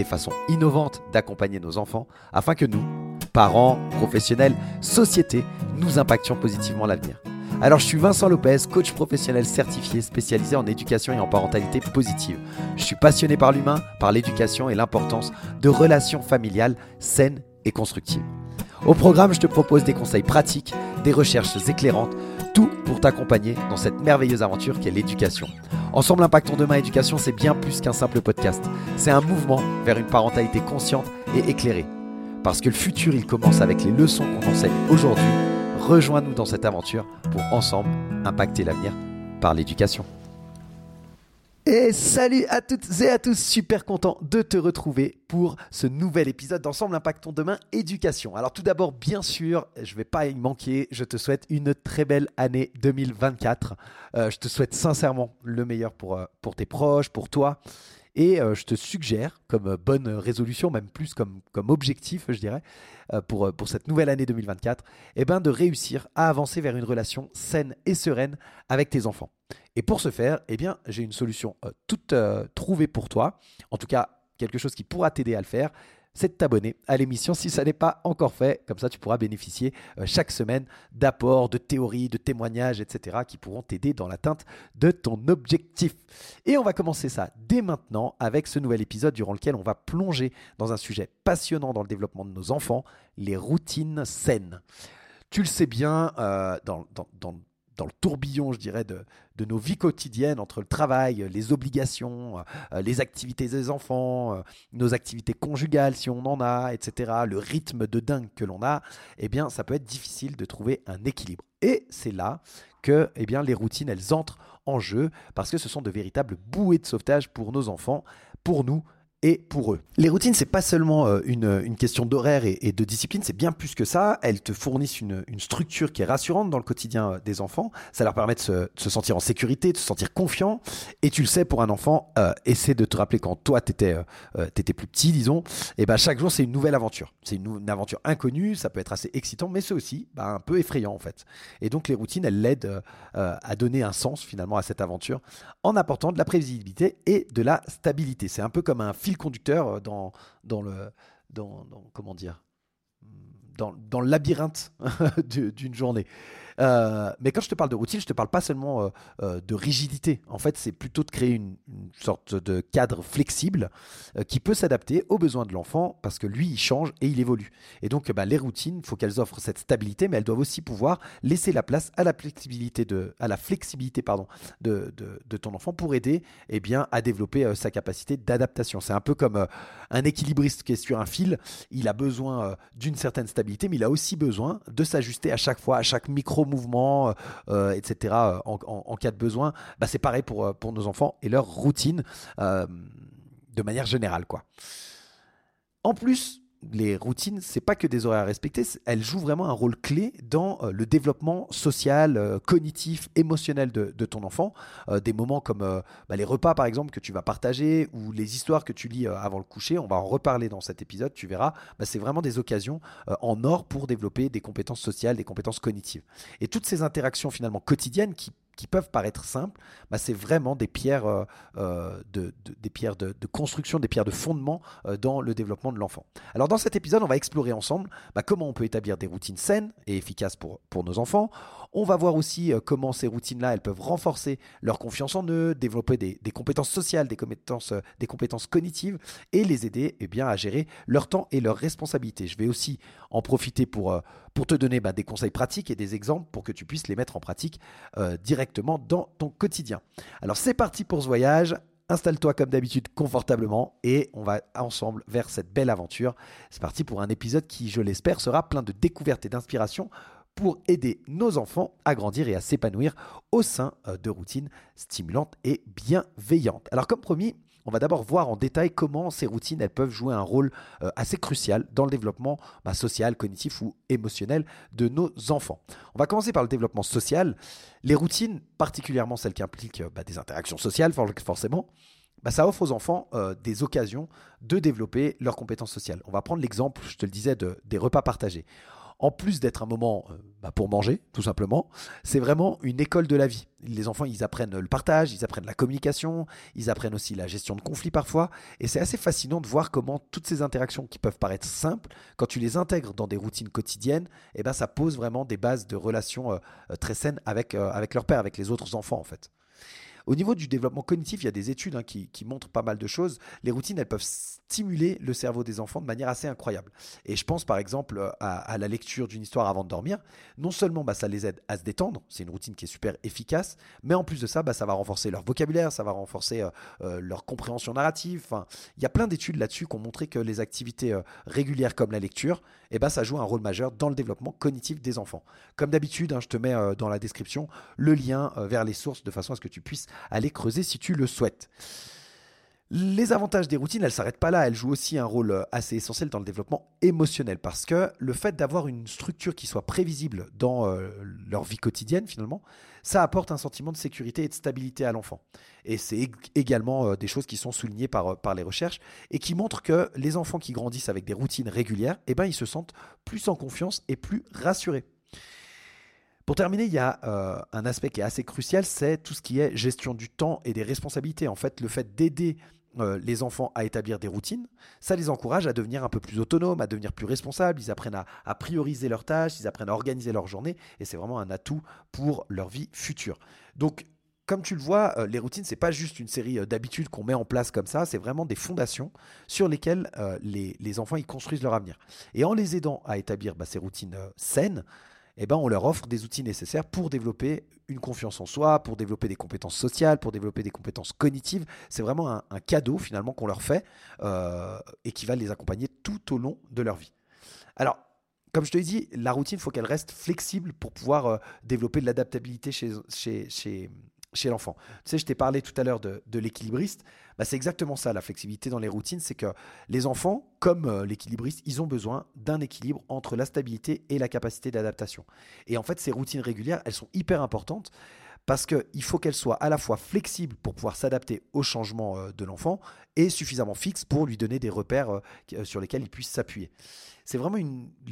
des façons innovantes d'accompagner nos enfants afin que nous, parents, professionnels, société, nous impactions positivement l'avenir. Alors je suis Vincent Lopez, coach professionnel certifié spécialisé en éducation et en parentalité positive. Je suis passionné par l'humain, par l'éducation et l'importance de relations familiales saines et constructives. Au programme, je te propose des conseils pratiques, des recherches éclairantes, tout pour t'accompagner dans cette merveilleuse aventure qu'est l'éducation. Ensemble Impactons Demain Éducation, c'est bien plus qu'un simple podcast. C'est un mouvement vers une parentalité consciente et éclairée. Parce que le futur, il commence avec les leçons qu'on enseigne aujourd'hui. Rejoins-nous dans cette aventure pour ensemble impacter l'avenir par l'éducation. Et salut à toutes et à tous, super content de te retrouver pour ce nouvel épisode d'Ensemble Impactons Demain Éducation. Alors tout d'abord, bien sûr, je ne vais pas y manquer, je te souhaite une très belle année 2024. Euh, je te souhaite sincèrement le meilleur pour, euh, tes proches, pour toi. Et euh, je te suggère, comme bonne résolution, même plus comme, comme objectif, je dirais, pour, pour cette nouvelle année 2024, eh ben, de réussir à avancer vers une relation saine et sereine avec tes enfants. Et pour ce faire, eh bien, j'ai une solution toute trouvée pour toi, en tout cas quelque chose qui pourra t'aider à le faire c'est de t'abonner à l'émission si ça n'est pas encore fait. Comme ça, tu pourras bénéficier chaque semaine d'apports, de théories, de témoignages, etc. qui pourront t'aider dans l'atteinte de ton objectif. Et on va commencer ça dès maintenant avec ce nouvel épisode durant lequel on va plonger dans un sujet passionnant dans le développement de nos enfants, les routines saines. Tu le sais bien, dans, dans, dans le tourbillon, je dirais, de, nos vies quotidiennes, entre le travail, les obligations, euh, les activités des enfants, euh, nos activités conjugales si on en a, etc., le rythme de dingue que l'on a, eh bien, ça peut être difficile de trouver un équilibre. Et c'est là que eh bien, les routines, elles entrent en jeu, parce que ce sont de véritables bouées de sauvetage pour nos enfants, pour nous, et pour eux. Les routines, c'est pas seulement euh, une, une question d'horaire et, de discipline, c'est bien plus que ça. Elles te fournissent une, une, structure qui est rassurante dans le quotidien euh, des enfants. Ça leur permet de se, se sentir en sécurité, de se sentir confiant. Et tu le sais, pour un enfant, euh, essaie de te rappeler quand toi, tu étais, euh, étais, plus petit, disons, et ben chaque jour, c'est une nouvelle aventure. C'est une, aventure inconnue, ça peut être assez excitant, mais c'est aussi bah, un peu effrayant en fait. Et donc les routines, elles l'aident à donner un sens finalement à cette aventure en apportant de la prévisibilité et de la stabilité. C'est un peu comme un film conducteur euh, dans, dans le. Dans, comment dire dans, dans, le labyrinthe d'une journée. Euh, mais quand je te parle de routine, je te parle pas seulement euh, euh, de rigidité. En fait, c'est plutôt de créer une, sorte de cadre flexible qui peut s'adapter aux besoins de l'enfant parce que lui, il change et il évolue. Et donc, bah, les routines, il faut qu'elles offrent cette stabilité, mais elles doivent aussi pouvoir laisser la place à la flexibilité de, ton enfant pour aider eh à développer sa capacité d'adaptation. C'est un peu comme un équilibriste qui est sur un fil. Il a besoin d'une certaine stabilité, mais il a aussi besoin de s'ajuster à chaque fois, à chaque micro mouvement, euh, euh, etc., en, cas de besoin, bah, c'est pareil pour, euh, pour nos enfants et leur routine de manière générale. Quoi. En plus, les routines, c'est pas que des horaires à respecter, elles jouent vraiment un rôle clé dans euh, le développement social, euh, cognitif, émotionnel de, ton enfant. Euh, des moments comme bah, les repas, par exemple, que tu vas partager ou les histoires que tu lis avant le coucher, on va en reparler dans cet épisode, tu verras. Bah, c'est vraiment des occasions en or pour développer des compétences sociales, des compétences cognitives. Et toutes ces interactions finalement quotidiennes qui qui peuvent paraître simples, bah, c'est vraiment des pierres, euh, euh, de, construction, des pierres de fondement euh, dans le développement de l'enfant. Alors dans cet épisode, on va explorer ensemble bah, comment on peut établir des routines saines et efficaces pour, nos enfants. On va voir aussi comment ces routines-là, elles peuvent renforcer leur confiance en eux, développer des, compétences sociales, des compétences, cognitives et les aider eh à gérer leur temps et leurs responsabilités. Je vais aussi en profiter pour, pour te donner bah, des conseils pratiques et des exemples pour que tu puisses les mettre en pratique directement dans ton quotidien. Alors c'est parti pour ce voyage. Installe-toi comme d'habitude confortablement et on va ensemble vers cette belle aventure. C'est parti pour un épisode qui, je l'espère, sera plein de découvertes et d'inspiration pour aider nos enfants à grandir et à s'épanouir au sein euh, de routines stimulantes et bienveillantes. Alors comme promis, on va d'abord voir en détail comment ces routines peuvent jouer un rôle euh, assez crucial dans le développement bah, social, cognitif ou émotionnel de nos enfants. On va commencer par le développement social. Les routines, particulièrement celles qui impliquent bah, des interactions sociales, forcément, bah, ça offre aux enfants euh, des occasions de développer leurs compétences sociales. On va prendre l'exemple, je te le disais, de, des repas partagés en plus d'être un moment euh, bah, pour manger, tout simplement, c'est vraiment une école de la vie. Les enfants, ils apprennent le partage, ils apprennent la communication, ils apprennent aussi la gestion de conflits parfois. Et c'est assez fascinant de voir comment toutes ces interactions qui peuvent paraître simples, quand tu les intègres dans des routines quotidiennes, eh ben, ça pose vraiment des bases de relations euh, euh, très saines avec, avec leur père, avec les autres enfants en fait. Au niveau du développement cognitif, il y a des études hein, qui, montrent pas mal de choses. Les routines, elles peuvent stimuler le cerveau des enfants de manière assez incroyable. Et je pense par exemple à, la lecture d'une histoire avant de dormir. Non seulement bah, ça les aide à se détendre, c'est une routine qui est super efficace, mais en plus de ça, bah, ça va renforcer leur vocabulaire, ça va renforcer euh, euh, leur compréhension narrative. Il y a plein d'études là-dessus qui ont montré que les activités euh, régulières comme la lecture, eh ben, ça joue un rôle majeur dans le développement cognitif des enfants. Comme d'habitude, hein, je te mets dans la description le lien vers les sources de façon à ce que tu puisses aller creuser si tu le souhaites. Les avantages des routines, elles ne s'arrêtent pas là, elles jouent aussi un rôle euh, assez essentiel dans le développement émotionnel parce que le fait d'avoir une structure qui soit prévisible dans euh, leur vie quotidienne finalement, ça apporte un sentiment de sécurité et de stabilité à l'enfant. Et c'est également euh, des choses qui sont soulignées par, les recherches et qui montrent que les enfants qui grandissent avec des routines régulières, eh ben, ils se sentent plus en confiance et plus rassurés. Pour terminer, il y a un aspect qui est assez crucial, c'est tout ce qui est gestion du temps et des responsabilités. En fait, le fait d'aider euh, les enfants à établir des routines, ça les encourage à devenir un peu plus autonomes, à devenir plus responsables, ils apprennent à, prioriser leurs tâches, ils apprennent à organiser leur journée, et c'est vraiment un atout pour leur vie future. Donc, comme tu le vois, euh, les routines, c'est pas juste une série d'habitudes qu'on met en place comme ça, c'est vraiment des fondations sur lesquelles les, enfants ils construisent leur avenir. Et en les aidant à établir bah, ces routines saines, eh ben, on leur offre des outils nécessaires pour développer une confiance en soi, pour développer des compétences sociales, pour développer des compétences cognitives. C'est vraiment un, cadeau finalement qu'on leur fait euh, et qui va les accompagner tout au long de leur vie. Alors, comme je te l'ai dit, la routine, il faut qu'elle reste flexible pour pouvoir euh, développer de l'adaptabilité chez, chez, chez, chez l'enfant. Tu sais, je t'ai parlé tout à l'heure de, l'équilibriste. Bah, c'est exactement ça, la flexibilité dans les routines. C'est que les enfants, comme euh, l'équilibriste, ils ont besoin d'un équilibre entre la stabilité et la capacité d'adaptation. Et en fait, ces routines régulières, elles sont hyper importantes parce qu'il faut qu'elles soient à la fois flexibles pour pouvoir s'adapter aux changements euh, de l'enfant et suffisamment fixes pour lui donner des repères euh, sur lesquels il puisse s'appuyer c'est vraiment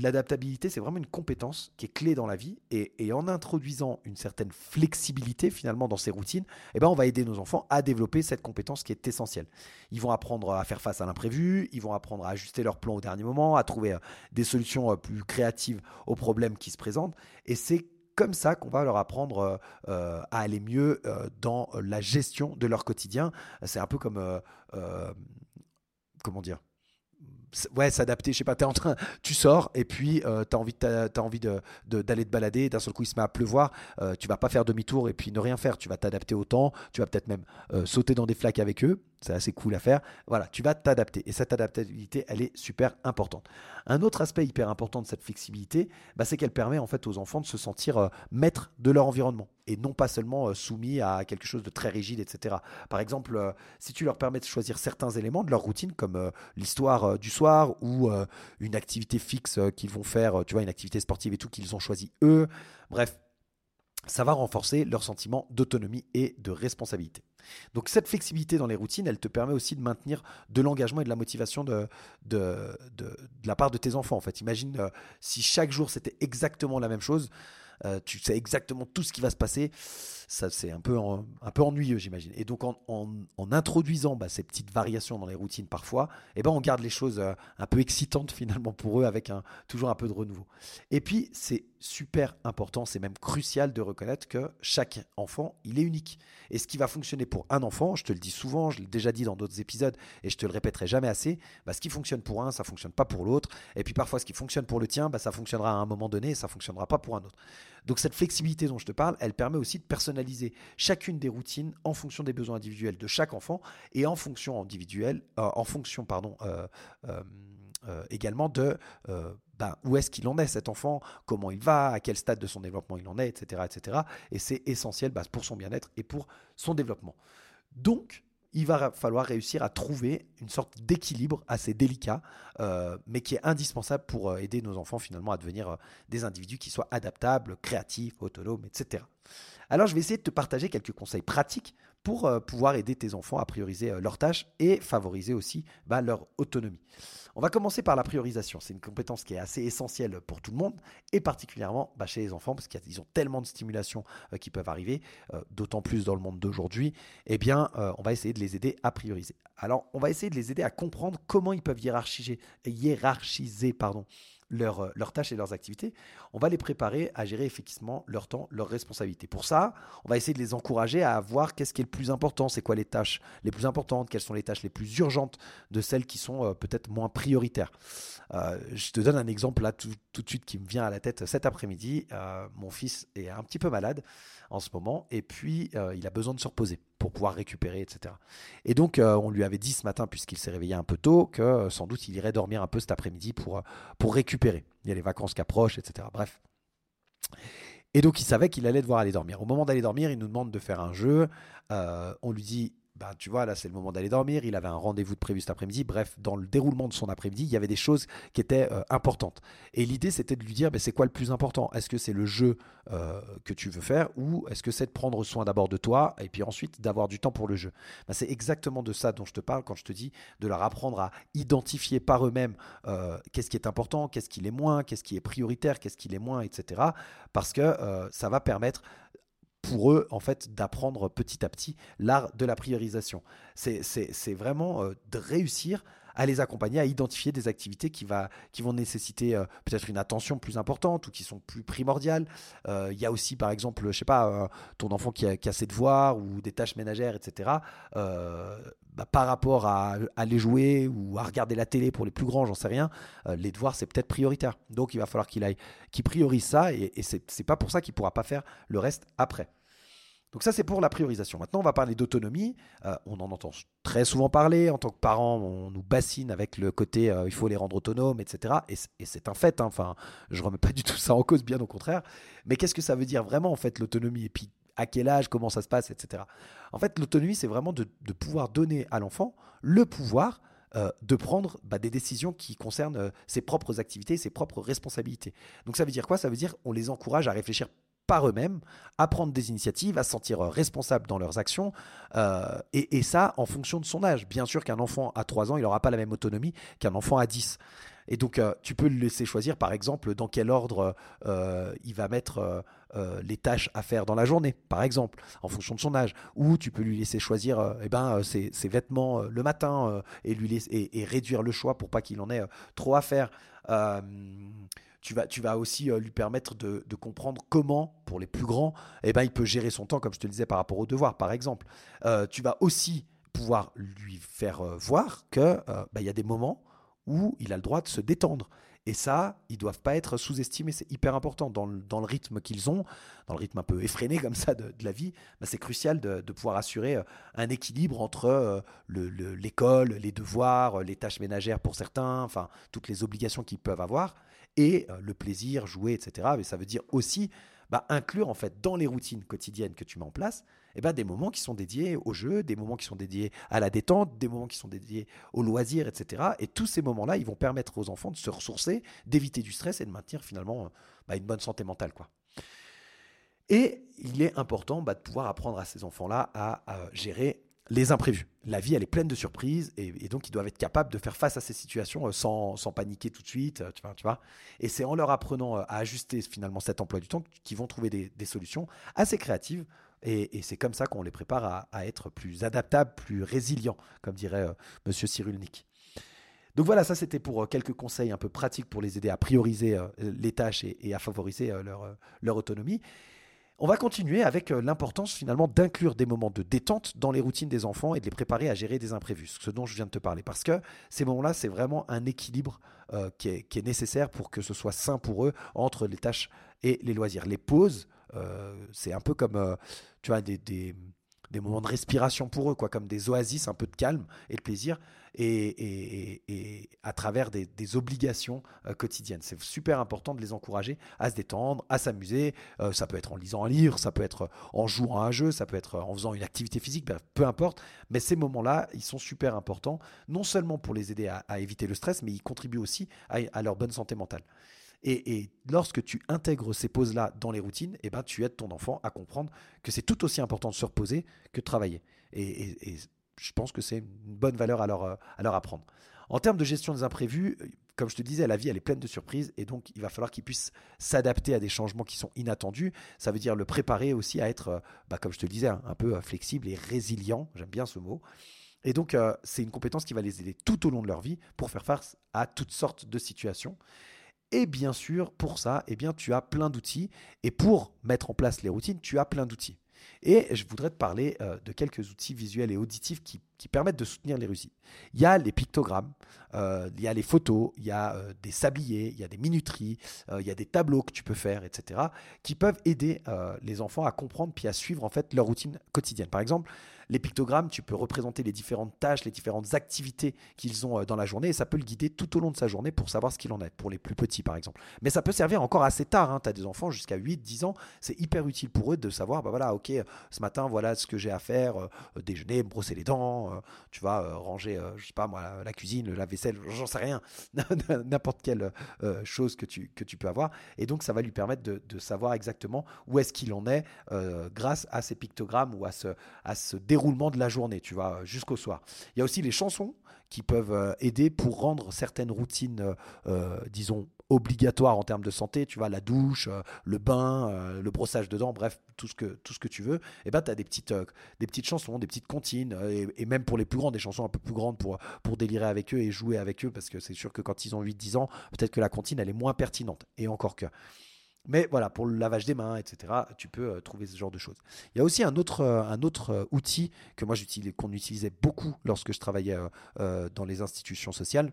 l'adaptabilité, c'est vraiment une compétence qui est clé dans la vie et, en introduisant une certaine flexibilité finalement dans ces routines, eh ben on va aider nos enfants à développer cette compétence qui est essentielle. Ils vont apprendre à faire face à l'imprévu, ils vont apprendre à ajuster leur plan au dernier moment, à trouver euh, des solutions euh, plus créatives aux problèmes qui se présentent et c'est comme ça qu'on va leur apprendre euh, à aller mieux dans la gestion de leur quotidien. C'est un peu comme comment dire ouais, s'adapter. Je sais pas, es en train, tu sors et puis euh, tu as envie, as, envie de, d'aller te balader. D'un seul coup, il se met à pleuvoir. Euh, tu vas pas faire demi-tour et puis ne rien faire. Tu vas t'adapter au temps. Tu vas peut-être même euh, sauter dans des flaques avec eux. C'est assez cool à faire. Voilà, tu vas t'adapter. Et cette adaptabilité, elle est super importante. Un autre aspect hyper important de cette flexibilité, bah, c'est qu'elle permet en fait aux enfants de se sentir euh, maîtres de leur environnement et non pas seulement euh, soumis à quelque chose de très rigide, etc. Par exemple, euh, si tu leur permets de choisir certains éléments de leur routine, comme l'histoire du soir ou une activité fixe qu'ils vont faire, tu vois, une activité sportive et tout qu'ils ont choisi eux, bref, ça va renforcer leur sentiment d'autonomie et de responsabilité. Donc cette flexibilité dans les routines, elle te permet aussi de maintenir de l'engagement et de la motivation de, la part de tes enfants. En fait, imagine euh, si chaque jour c'était exactement la même chose, euh, tu sais exactement tout ce qui va se passer ça c'est un peu, un peu ennuyeux, j'imagine. Et donc en, introduisant bah, ces petites variations dans les routines parfois, eh ben, on garde les choses euh, un peu excitantes finalement pour eux avec un, toujours un peu de renouveau. Et puis c'est super important, c'est même crucial de reconnaître que chaque enfant, il est unique. Et ce qui va fonctionner pour un enfant, je te le dis souvent, je l'ai déjà dit dans d'autres épisodes et je te le répéterai jamais assez, bah, ce qui fonctionne pour un, ça fonctionne pas pour l'autre. Et puis parfois ce qui fonctionne pour le tien, bah, ça fonctionnera à un moment donné et ça fonctionnera pas pour un autre. Donc cette flexibilité dont je te parle, elle permet aussi de personnaliser chacune des routines en fonction des besoins individuels de chaque enfant et en fonction euh, en fonction pardon, euh, euh, également de ben, où est-ce qu'il en est cet enfant, comment il va, à quel stade de son développement il en est, etc. etc. Et c'est essentiel bah, pour son bien-être et pour son développement. Donc, il va falloir réussir à trouver une sorte d'équilibre assez délicat, mais qui est indispensable pour aider nos enfants finalement à devenir des individus qui soient adaptables, créatifs, autonomes, etc. Alors je vais essayer de te partager quelques conseils pratiques pour euh, pouvoir aider tes enfants à prioriser euh, leurs tâches et favoriser aussi bah, leur autonomie. On va commencer par la priorisation. C'est une compétence qui est assez essentielle pour tout le monde et particulièrement bah, chez les enfants parce qu'ils ont tellement de stimulations euh, qui peuvent arriver, d'autant plus dans le monde d'aujourd'hui. Eh bien, on va essayer de les aider à prioriser. Alors, on va essayer de les aider à comprendre comment ils peuvent hiérarchiser, hiérarchiser pardon, euh, leurs, tâches et leurs activités, on va les préparer à gérer effectivement leur temps, leurs responsabilités. Pour ça, on va essayer de les encourager à voir qu'est-ce qui est le plus important, c'est quoi les tâches les plus importantes, quelles sont les tâches les plus urgentes de celles qui sont euh, peut-être moins prioritaires. Euh, je te donne un exemple là tout, tout, de suite qui me vient à la tête cet après-midi. mon fils est un petit peu malade en ce moment et puis il a besoin de se reposer pour pouvoir récupérer, etc. Et donc, euh, on lui avait dit ce matin, puisqu'il s'est réveillé un peu tôt, que euh, sans doute il irait dormir un peu cet après-midi pour, euh, pour récupérer. Il y a les vacances qui approchent, etc. Bref. Et donc, il savait qu'il allait devoir aller dormir. Au moment d'aller dormir, il nous demande de faire un jeu. on lui dit bah, tu vois, là, c'est le moment d'aller dormir. Il avait un rendez-vous de prévu cet après-midi. Bref, dans le déroulement de son après-midi, il y avait des choses qui étaient euh, importantes. Et l'idée, c'était de lui dire, bah, c'est quoi le plus important? Est-ce que c'est le jeu euh, que tu veux faire ou est-ce que c'est de prendre soin d'abord de toi et puis ensuite d'avoir du temps pour le jeu? Bah, C'est exactement de ça dont je te parle quand je te dis de leur apprendre à identifier par eux-mêmes euh, qu'est-ce qui est important, qu'est-ce qui est moins, qu'est-ce qui est prioritaire, qu'est-ce qui est moins, etc. Parce que ça va permettre pour eux, en fait, d'apprendre petit à petit l'art de la priorisation. C'est vraiment euh, de réussir à les accompagner, à identifier des activités qui, va, qui vont nécessiter euh, peut-être une attention plus importante ou qui sont plus primordiales. Euh, il y a aussi, par exemple, je sais pas, ton enfant qui a, qui a, ses devoirs ou des tâches ménagères, etc. Bah, par rapport à aller jouer ou à regarder la télé pour les plus grands, j'en sais rien, les devoirs c'est peut-être prioritaire. Donc il va falloir qu'il aille, qu'il priorise ça et, et c'est pas pour ça qu'il pourra pas faire le reste après. Donc ça, c'est pour la priorisation. Maintenant, on va parler d'autonomie. Euh, on en entend très souvent parler. En tant que parents, on nous bassine avec le côté euh, il faut les rendre autonomes, etc. Et, c'est un fait. Hein. Enfin, je remets pas du tout ça en cause, bien au contraire. Mais qu'est-ce que ça veut dire vraiment, en fait, l'autonomie? Et puis, à quel âge, comment ça se passe, etc. En fait, l'autonomie, c'est vraiment de, pouvoir donner à l'enfant le pouvoir euh, de prendre bah, des décisions qui concernent ses propres activités, ses propres responsabilités. Donc ça veut dire quoi? Ça veut dire on les encourage à réfléchir par eux-mêmes, à prendre des initiatives, à se sentir responsables dans leurs actions, euh, et, ça en fonction de son âge. Bien sûr qu'un enfant à 3 ans, il n'aura pas la même autonomie qu'un enfant à 10. Et donc, euh, tu peux le laisser choisir, par exemple, dans quel ordre euh, il va mettre les tâches à faire dans la journée, par exemple, en fonction de son âge. Ou tu peux lui laisser choisir eh ben, ses, vêtements le matin et, lui laisser, et, réduire le choix pour pas qu'il en ait trop à faire tu vas, tu vas aussi euh, lui permettre de, comprendre comment, pour les plus grands, eh ben, il peut gérer son temps, comme je te le disais, par rapport aux devoirs, par exemple. Euh, tu vas aussi pouvoir lui faire euh, voir qu'il bah, y a des moments où il a le droit de se détendre. Et ça, ils doivent pas être sous-estimés, c'est hyper important. Dans le, dans le rythme qu'ils ont, dans le rythme un peu effréné comme ça de, la vie, bah, c'est crucial de, pouvoir assurer un équilibre entre l'école, les devoirs, les tâches ménagères pour certains, enfin toutes les obligations qu'ils peuvent avoir, et euh, le plaisir, jouer, etc. Mais ça veut dire aussi bah, inclure en fait dans les routines quotidiennes que tu mets en place, eh ben, des moments qui sont dédiés au jeu, des moments qui sont dédiés à la détente, des moments qui sont dédiés au loisir, etc. Et tous ces moments-là, ils vont permettre aux enfants de se ressourcer, d'éviter du stress et de maintenir finalement bah, une bonne santé mentale. Quoi. Et il est important bah, de pouvoir apprendre à ces enfants-là à, gérer les imprévus. La vie, elle est pleine de surprises et, donc ils doivent être capables de faire face à ces situations euh, sans, paniquer tout de suite. Euh, tu vois, et c'est en leur apprenant euh, à ajuster finalement cet emploi du temps qu'ils vont trouver des, solutions assez créatives. Et, c'est comme ça qu'on les prépare à, être plus adaptables, plus résilients, comme dirait Monsieur Cyrulnik. Donc voilà, ça c'était pour quelques conseils un peu pratiques pour les aider à prioriser les tâches et, à favoriser leur autonomie. On va continuer avec euh, l'importance finalement d'inclure des moments de détente dans les routines des enfants et de les préparer à gérer des imprévus, ce dont je viens de te parler. Parce que ces moments-là, c'est vraiment un équilibre euh, qui, est, nécessaire pour que ce soit sain pour eux entre les tâches et les loisirs. Les pauses, euh, c'est un peu comme, tu vois, des, des moments de respiration pour eux, quoi, comme des oasis, un peu de calme et de plaisir, et, et, à travers des, obligations euh, quotidiennes. C'est super important de les encourager à se détendre, à s'amuser. Euh, ça peut être en lisant un livre, ça peut être en jouant à un jeu, ça peut être en faisant une activité physique, peu importe. Mais ces moments-là, ils sont super importants, non seulement pour les aider à, éviter le stress, mais ils contribuent aussi à leur bonne santé mentale. Et, lorsque tu intègres ces pauses-là dans les routines, eh ben, tu aides ton enfant à comprendre que c'est tout aussi important de se reposer que de travailler. Et, je pense que c'est une bonne valeur à leur, leur apprendre. En termes de gestion des imprévus, comme je te disais, la vie, elle est pleine de surprises et donc il va falloir qu'ils puissent s'adapter à des changements qui sont inattendus. Ça veut dire le préparer aussi à être, bah, comme je te le disais, un peu flexible et résilient. J'aime bien ce mot. Et donc, euh, c'est une compétence qui va les aider tout au long de leur vie pour faire face à toutes sortes de situations. Et bien sûr, pour ça, eh bien, tu as plein d'outils. Et pour mettre en place les routines, tu as plein d'outils. Et je voudrais te parler euh, de quelques outils visuels et auditifs qui, permettent de soutenir les routines. Il y a les pictogrammes, euh, il y a les photos, il y a euh, des sabliers, il y a des minuteries, il y a des tableaux que tu peux faire, etc., qui peuvent aider les enfants à comprendre puis à suivre en fait leur routine quotidienne. Par exemple, les pictogrammes, tu peux représenter les différentes tâches, les différentes activités qu'ils ont euh, dans la journée et ça peut le guider tout au long de sa journée pour savoir ce qu'il en est, pour les plus petits par exemple. Mais ça peut servir encore assez tard. Hein. Tu as des enfants jusqu'à 8, 10 ans, c'est hyper utile pour eux de savoir, bah voilà, ok, ce matin, voilà ce que j'ai à faire, euh, déjeuner, me brosser les dents, euh, tu vas ranger, je sais pas moi, la cuisine, la vaisselle, j'en sais rien, n'importe quelle chose que tu, peux avoir. Et donc ça va lui permettre de, savoir exactement où est-ce qu'il en est grâce à ces pictogrammes ou à ce, à ce déroulement de la journée, tu vois, jusqu'au soir. Il y a aussi les chansons qui peuvent euh, aider pour rendre certaines routines, euh, euh, disons, obligatoires en termes de santé, tu vois, la douche, le bain, le brossage de dents, bref, tout ce que, tout ce que tu veux, et eh ben tu as des petites, des petites chansons, des petites comptines, et, même pour les plus grands, des chansons un peu plus grandes pour, pour délirer avec eux et jouer avec eux, parce que c'est sûr que quand ils ont 8-10 ans, peut-être que la comptine, elle est moins pertinente, et encore que. Mais voilà, pour le lavage des mains, etc., tu peux euh, trouver ce genre de choses. Il y a aussi un autre, euh, un autre euh, outil que moi qu'on utilisait beaucoup lorsque je travaillais dans les institutions sociales.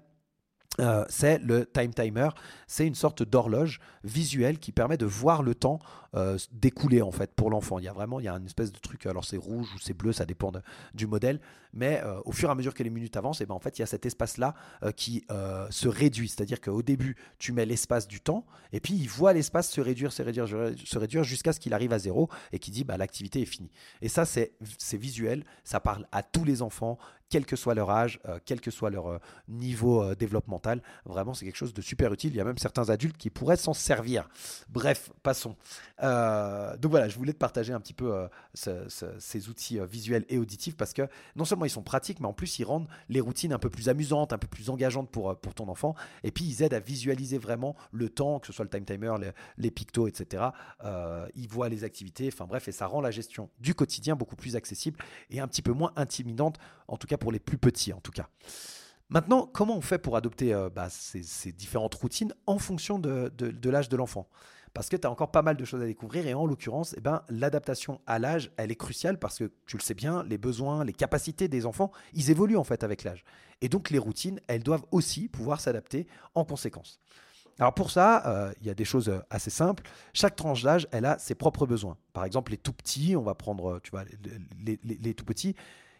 C'est le time timer. C'est une sorte d'horloge visuelle qui permet de voir le temps euh, découler en fait pour l'enfant. Il y a vraiment il y a une espèce de truc, alors c'est rouge ou c'est bleu, ça dépend du modèle, mais euh, au fur et à mesure que les minutes avancent, et eh ben en fait il y a cet espace-là euh, qui se réduit. C'est-à-dire qu'au début, tu mets l'espace du temps, et puis il voit l'espace se réduire, se réduire, se réduire jusqu'à ce qu'il arrive à zéro et qui dit bah, l'activité est finie. Et ça, c'est visuel, ça parle à tous les enfants, quel que soit leur âge, quel que soit leur niveau développemental. Vraiment, c'est quelque chose de super utile. Il y a même certains adultes qui pourraient s'en servir. Bref, passons. Euh, donc voilà, je voulais te partager un petit peu euh, ces outils euh, visuels et auditifs parce que non seulement ils sont pratiques, mais en plus ils rendent les routines un peu plus amusantes, un peu plus engageantes pour, pour ton enfant. Et puis ils aident à visualiser vraiment le temps, que ce soit le time timer, les, les pictos, etc. ils voient les activités, enfin bref, et ça rend la gestion du quotidien beaucoup plus accessible et un petit peu moins intimidante, en tout cas pour les plus petits en tout cas. Maintenant, comment on fait pour adopter bah, ces, différentes routines en fonction de l'âge de l'enfant? Parce que tu as encore pas mal de choses à découvrir. Et en l'occurrence, eh ben, l'adaptation à l'âge, elle est cruciale parce que tu le sais bien, les besoins, les capacités des enfants, ils évoluent en fait avec l'âge. Et donc les routines, elles doivent aussi pouvoir s'adapter en conséquence. Alors pour ça, euh, il y a des choses euh, assez simples. Chaque tranche d'âge, elle a ses propres besoins. Par exemple, les tout petits, on va prendre, tu vois, les, tout petits,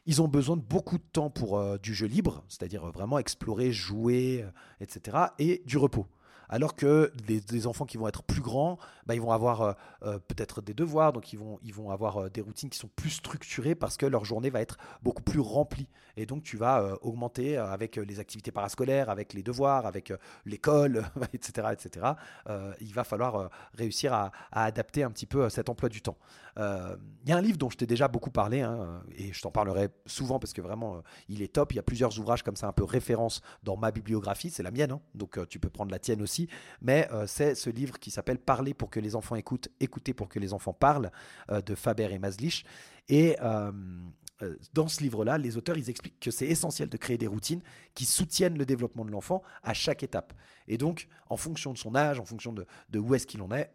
ils ont besoin de beaucoup de temps pour euh, du jeu libre, c'est-à-dire vraiment explorer, jouer, etc., et du repos. Alors que les, enfants qui vont être plus grands, bah, ils vont avoir euh, euh, peut-être des devoirs, donc ils vont, avoir euh, des routines qui sont plus structurées parce que leur journée va être beaucoup plus remplie. Et donc tu vas augmenter avec les activités parascolaires, avec les devoirs, avec l'école, etc. etc. il va falloir réussir à, adapter un petit peu cet emploi du temps. Il y a un livre dont je t'ai déjà beaucoup parlé, hein, et je t'en parlerai souvent parce que vraiment il est top. Il y a plusieurs ouvrages comme ça, un peu référence dans ma bibliographie, c'est la mienne, hein. donc tu peux prendre la tienne aussi mais euh, c'est ce livre qui s'appelle Parler pour que les enfants écoutent, écouter pour que les enfants parlent, euh, de Faber et Maslich. Et euh, dans ce livre-là, les auteurs ils expliquent que c'est essentiel de créer des routines qui soutiennent le développement de l'enfant à chaque étape. Et donc, en fonction de son âge, en fonction de, où est-ce qu'il en est,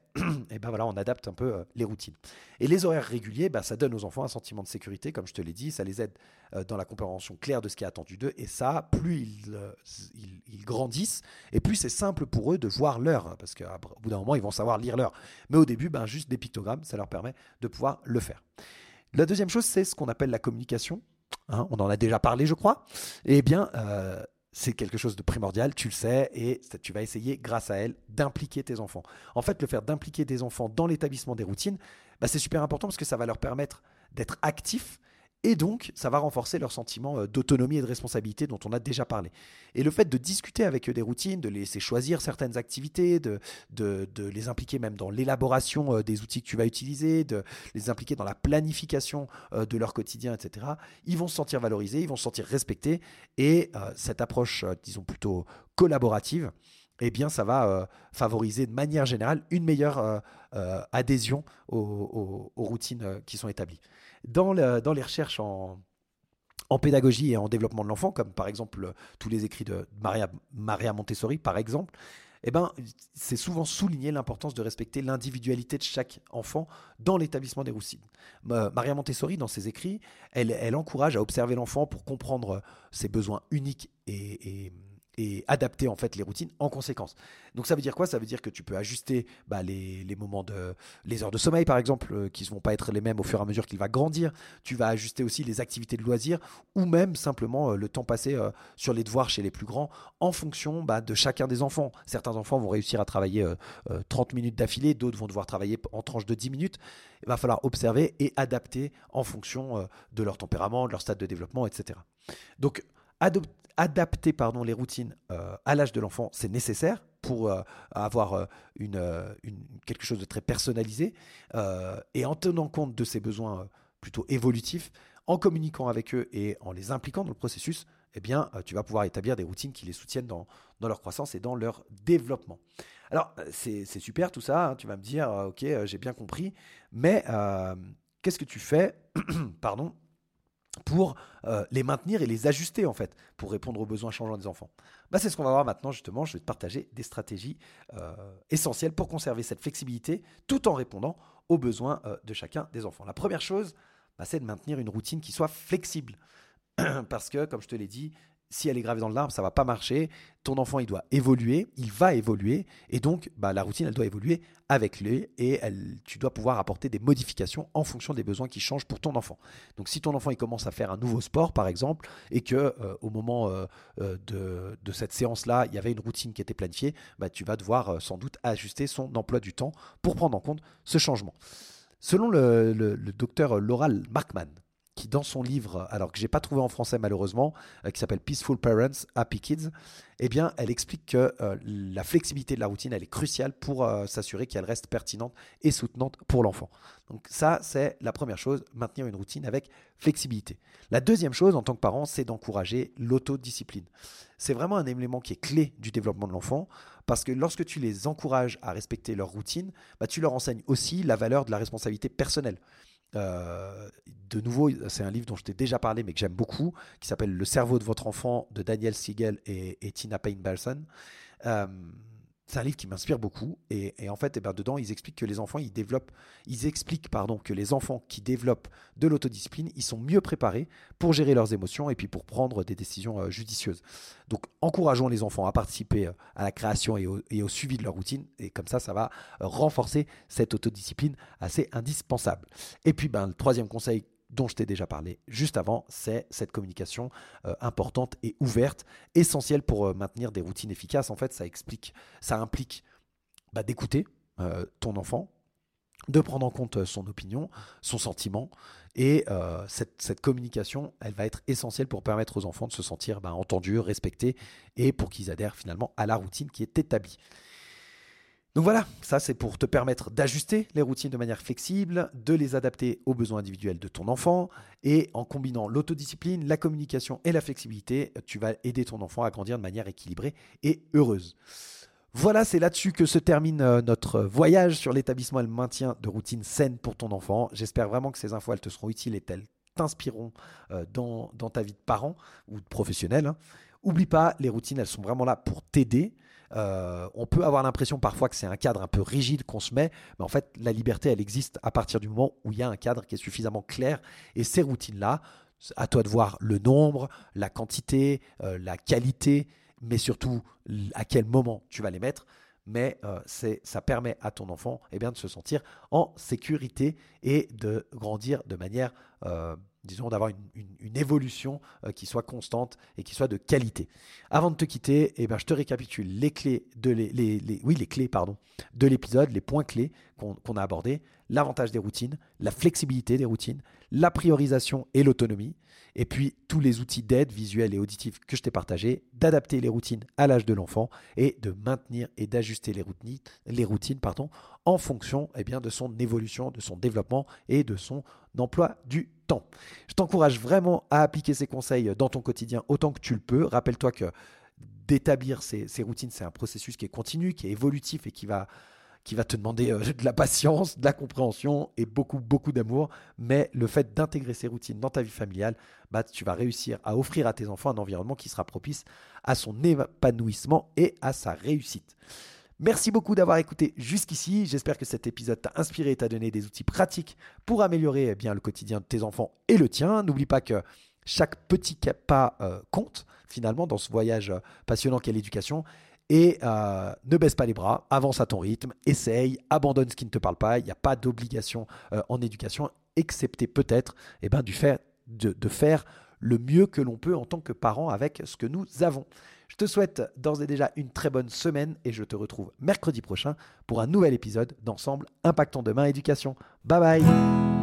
et ben voilà, on adapte un peu les routines. Et les horaires réguliers, ben, ça donne aux enfants un sentiment de sécurité, comme je te l'ai dit, ça les aide dans la compréhension claire de ce qui est attendu d'eux. Et ça, plus ils, ils grandissent, et plus c'est simple pour eux de voir l'heure, hein, parce qu'au bout d'un moment, ils vont savoir lire l'heure. Mais au début, ben, juste des pictogrammes, ça leur permet de pouvoir le faire. La deuxième chose, c'est ce qu'on appelle la communication. Hein, on en a déjà parlé, je crois. Eh bien, euh, c'est quelque chose de primordial, tu le sais, et tu vas essayer, grâce à elle, d'impliquer tes enfants. En fait, le fait d'impliquer tes enfants dans l'établissement des routines, bah, c'est super important parce que ça va leur permettre d'être actifs et donc, ça va renforcer leur sentiment euh, d'autonomie et de responsabilité dont on a déjà parlé. Et le fait de discuter avec eux des routines, de les laisser choisir certaines activités, de, les impliquer même dans l'élaboration euh, des outils que tu vas utiliser, de les impliquer dans la planification euh, de leur quotidien, etc., ils vont se sentir valorisés, ils vont se sentir respectés. Et cette approche, disons plutôt collaborative, eh bien, ça va favoriser de manière générale une meilleure adhésion aux, routines qui sont établies dans, les recherches en, pédagogie et en développement de l'enfant, comme par exemple tous les écrits de Maria, Montessori, par exemple, eh ben, c'est souvent souligné l'importance de respecter l'individualité de chaque enfant dans l'établissement des routines. Maria Montessori, dans ses écrits, elle, encourage à observer l'enfant pour comprendre ses besoins uniques et et adapter en fait les routines en conséquence. Donc ça veut dire quoi? Ça veut dire que tu peux ajuster bah, les, moments de les heures de sommeil par exemple euh, qui ne vont pas être les mêmes au fur et à mesure qu'il va grandir. Tu vas ajuster aussi les activités de loisirs ou même simplement euh, le temps passé euh, sur les devoirs chez les plus grands en fonction bah, de chacun des enfants. Certains enfants vont réussir à travailler 30 minutes d'affilée, d'autres vont devoir travailler en tranche de 10 minutes. Il va falloir observer et adapter en fonction de leur tempérament, de leur stade de développement, etc. Donc adapter pardon, les routines euh, à l'âge de l'enfant, c'est nécessaire pour euh, avoir euh, quelque chose de très personnalisé et en tenant compte de ses besoins plutôt évolutifs, en communiquant avec eux et en les impliquant dans le processus, eh bien, tu vas pouvoir établir des routines qui les soutiennent dans, dans leur croissance et dans leur développement. Alors, c'est super tout ça, hein, tu vas me dire, ok, j'ai bien compris, mais qu'est-ce que tu fais pardon, pour euh, les maintenir et les ajuster en fait, pour répondre aux besoins changeants des enfants. Bah, c'est ce qu'on va voir maintenant justement, je vais te partager des stratégies euh, essentielles pour conserver cette flexibilité tout en répondant aux besoins euh, de chacun des enfants. La première chose, bah, c'est de maintenir une routine qui soit flexible. Parce que, comme je te l'ai dit, si elle est gravée dans l'arbre, ça va pas marcher. Ton enfant, il doit évoluer, il va évoluer, et donc bah, la routine, elle doit évoluer avec lui, et tu dois pouvoir apporter des modifications en fonction des besoins qui changent pour ton enfant. Donc, si ton enfant il commence à faire un nouveau sport, par exemple, et que euh, au moment euh, euh, de, cette séance-là, il y avait une routine qui était planifiée, bah, tu vas devoir sans doute ajuster son emploi du temps pour prendre en compte ce changement. Selon le, le docteur Laurel Markman, qui dans son livre, alors que j'ai pas trouvé en français malheureusement, euh, qui s'appelle Peaceful Parents, Happy Kids, eh bien, elle explique que euh, la flexibilité de la routine, elle est cruciale pour euh, s'assurer qu'elle reste pertinente et soutenante pour l'enfant. Donc ça, c'est la première chose, maintenir une routine avec flexibilité. La deuxième chose, en tant que parent, c'est d'encourager l'autodiscipline. C'est vraiment un élément qui est clé du développement de l'enfant, parce que lorsque tu les encourages à respecter leur routine, bah, tu leur enseignes aussi la valeur de la responsabilité personnelle. Euh, de nouveau, c'est un livre dont je t'ai déjà parlé, mais que j'aime beaucoup, qui s'appelle Le cerveau de votre enfant de Daniel Siegel et, Tina Payne-Balson. Euh, c'est un livre qui m'inspire beaucoup. Et, en fait, eh ben, dedans, ils expliquent que les enfants, ils développent, ils expliquent que les enfants qui développent de l'autodiscipline, ils sont mieux préparés pour gérer leurs émotions et puis pour prendre des décisions euh, judicieuses. Donc, encourageons les enfants à participer euh, à la création et au, suivi de leur routine. Et comme ça, ça va euh, renforcer cette autodiscipline assez indispensable. Et puis, ben, le troisième conseil dont je t'ai déjà parlé juste avant, c'est cette communication euh, importante et ouverte, essentielle pour euh, maintenir des routines efficaces. En fait, ça explique, ça implique bah, d'écouter euh, ton enfant, de prendre en compte son opinion, son sentiment, et cette, communication, elle va être essentielle pour permettre aux enfants de se sentir bah, entendus, respectés, et pour qu'ils adhèrent finalement à la routine qui est établie. Donc voilà, ça c'est pour te permettre d'ajuster les routines de manière flexible, de les adapter aux besoins individuels de ton enfant, et en combinant l'autodiscipline, la communication et la flexibilité, tu vas aider ton enfant à grandir de manière équilibrée et heureuse. Voilà, c'est là-dessus que se termine euh, notre voyage sur l'établissement et le maintien de routines saines pour ton enfant. J'espère vraiment que ces infos, elles te seront utiles et elles t'inspireront euh, dans, ta vie de parent ou de professionnel. Hein. Oublie pas, les routines, elles sont vraiment là pour t'aider. Euh, on peut avoir l'impression parfois que c'est un cadre un peu rigide qu'on se met, mais en fait, la liberté, elle existe à partir du moment où il y a un cadre qui est suffisamment clair. Et ces routines-là, à toi de voir le nombre, la quantité, euh, la qualité, mais surtout à quel moment tu vas les mettre. mais euh, ça permet à ton enfant eh bien, de se sentir en sécurité et de grandir de manière, disons, d'avoir une, évolution euh, qui soit constante et qui soit de qualité. Avant de te quitter, eh bien, je te récapitule les clés de l'épisode, les points clés qu'on a abordés, l'avantage des routines, la flexibilité des routines, la priorisation et l'autonomie, et puis tous les outils d'aide visuelle et auditive que je t'ai partagés, d'adapter les routines à l'âge de l'enfant et de maintenir et d'ajuster les routines, les routines en fonction eh bien, de son évolution, de son développement et de son emploi du temps. Je t'encourage vraiment à appliquer ces conseils dans ton quotidien autant que tu le peux. Rappelle-toi que d'établir ces, ces routines, c'est un processus qui est continu, qui est évolutif et qui va qui va te demander euh, de la patience, de la compréhension et beaucoup, beaucoup d'amour. Mais le fait d'intégrer ces routines dans ta vie familiale, bah, tu vas réussir à offrir à tes enfants un environnement qui sera propice à son épanouissement et à sa réussite. Merci beaucoup d'avoir écouté jusqu'ici. J'espère que cet épisode t'a inspiré et t'a donné des outils pratiques pour améliorer eh bien, le quotidien de tes enfants et le tien. N'oublie pas que chaque petit pas euh, compte finalement dans ce voyage euh, passionnant qu'est l'éducation. Et euh, ne baisse pas les bras, avance à ton rythme, essaye, abandonne ce qui ne te parle pas. Il n'y a pas d'obligation en éducation, excepté peut-être eh ben, du fait de, de faire le mieux que l'on peut en tant que parent avec ce que nous avons. Je te souhaite d'ores et déjà une très bonne semaine et je te retrouve mercredi prochain pour un nouvel épisode d'Ensemble Impactons Demain Éducation. Bye bye